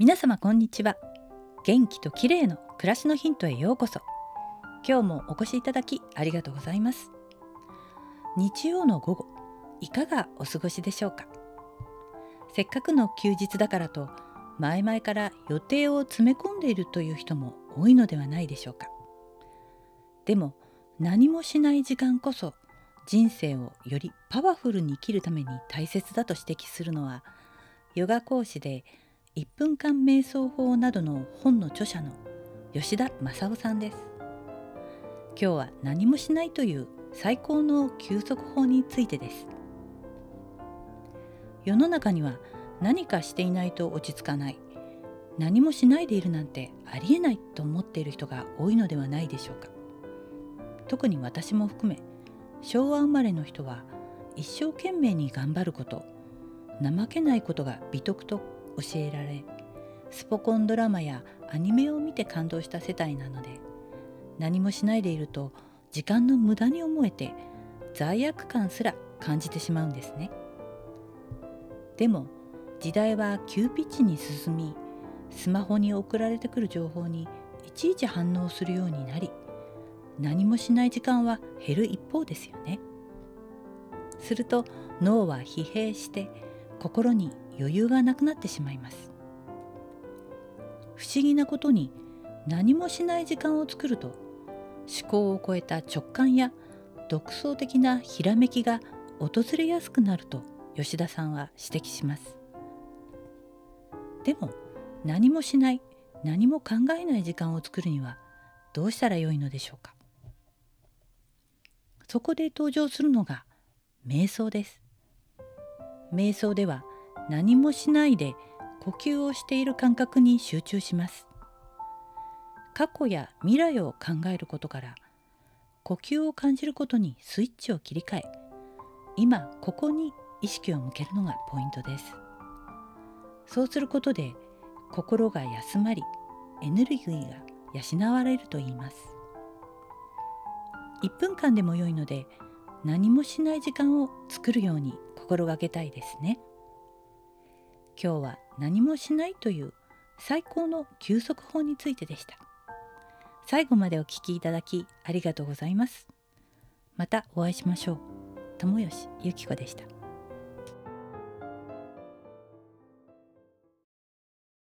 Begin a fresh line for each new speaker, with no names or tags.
皆様こんにちは。元気と綺麗の暮らしのヒントへようこそ。今日もお越しいただきありがとうございます。日曜の午後いかがお過ごしでしょうか？せっかくの休日だからと前々から予定を詰め込んでいるという人も多いのではないでしょうか？でも何もしない時間こそ人生をよりパワフルに生きるために大切だと指摘するのはヨガ講師で1分間瞑想法などの本の著者の吉田正夫さんです。今日は何もしないという最高の休息法についてです。世の中には何かしていないと落ち着かない。何もしないでいるなんてありえないと思っている人が多いのではないでしょうか。特に私も含め昭和生まれの人は一生懸命に頑張ること怠けないことが美徳と教えられスポコンドラマやアニメを見て感動した世帯なので何もしないでいると時間の無駄に思えて罪悪感すら感じてしまうんですね。でも時代は急ピッチに進みスマホに送られてくる情報にいちいち反応するようになり何もしない時間は減る一方ですよね。すると脳は疲弊して心に余裕がなくなってしまいます。不思議なことに何もしない時間を作ると思考を超えた直感や独創的なひらめきが訪れやすくなると吉田さんは指摘します。でも何もしない何も考えない時間を作るにはどうしたらよいのでしょうか。そこで登場するのが瞑想です。瞑想では何もしないで呼吸をしている感覚に集中します。過去や未来を考えることから呼吸を感じることにスイッチを切り替え今ここに意識を向けるのがポイントです。そうすることで心が休まりエネルギーが養われると言います。1分間でも良いので何もしない時間を作るように心がけたいですね。今日は何もしないという最高の休息法についてでした。最後までお聞きいただきありがとうございます。またお会いしましょう。友吉ゆき子でした。